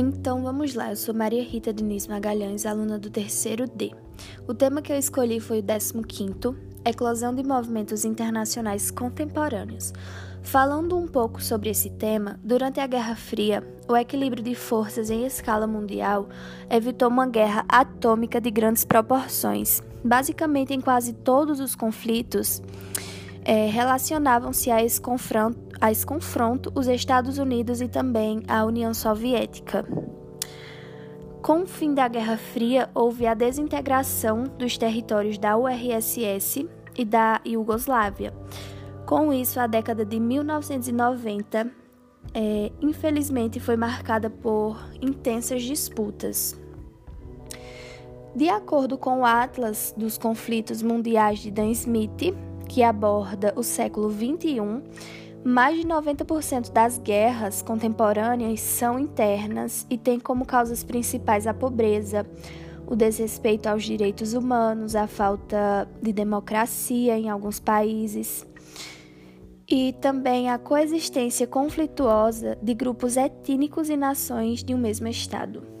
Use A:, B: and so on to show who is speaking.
A: Então vamos lá, eu sou Maria Rita Diniz Magalhães, aluna do terceiro D. O tema que eu escolhi foi o 15, Eclosão de Movimentos Internacionais Contemporâneos. Falando um pouco sobre esse tema, durante a Guerra Fria, o equilíbrio de forças em escala mundial evitou uma guerra atômica de grandes proporções. Basicamente, em quase todos os conflitos, é, relacionavam-se a esse confronto, a esse confronto os Estados Unidos e também a União Soviética. Com o fim da Guerra Fria, houve a desintegração dos territórios da URSS e da Iugoslávia. Com isso, a década de 1990, é, infelizmente, foi marcada por intensas disputas. De acordo com o Atlas dos Conflitos Mundiais de Dan Smith, que aborda o século XXI, mais de 90% das guerras contemporâneas são internas e têm como causas principais a pobreza, o desrespeito aos direitos humanos, a falta de democracia em alguns países e também a coexistência conflituosa de grupos étnicos e nações de um mesmo Estado.